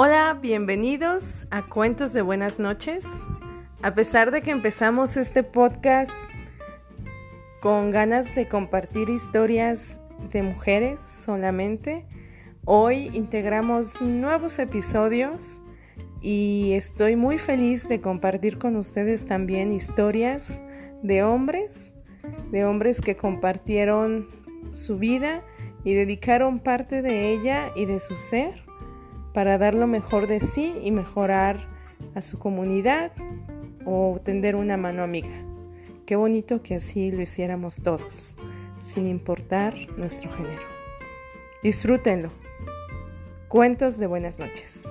Hola, bienvenidos a Cuentos de Buenas noches. A pesar de que empezamos este podcast con ganas de compartir historias de mujeres solamente, hoy integramos nuevos episodios y estoy muy feliz de compartir con ustedes también historias de hombres, de hombres que compartieron su vida y dedicaron parte de ella y de su ser para dar lo mejor de sí y mejorar a su comunidad o tender una mano amiga. Qué bonito que así lo hiciéramos todos, sin importar nuestro género. Disfrútenlo. Cuentos de buenas noches.